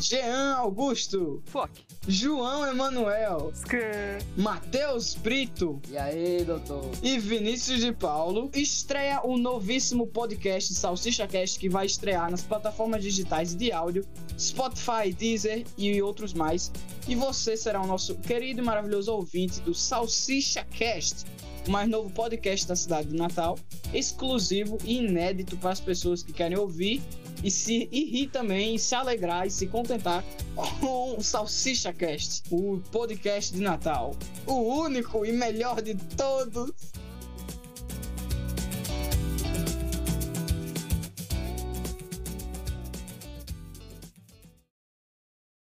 Jean Augusto, Fuck. João Emanuel. Matheus Brito E aí, doutor? e Vinícius de Paulo estreia o novíssimo podcast Salsicha Cast que vai estrear nas plataformas digitais de áudio, Spotify, Deezer e outros mais. E você será o nosso querido e maravilhoso ouvinte do Salsicha Cast, o mais novo podcast da cidade de Natal, exclusivo e inédito para as pessoas que querem ouvir e se e rir também, e se alegrar e se contentar com o Salsicha Cast, o podcast de Natal, o único e melhor de todos.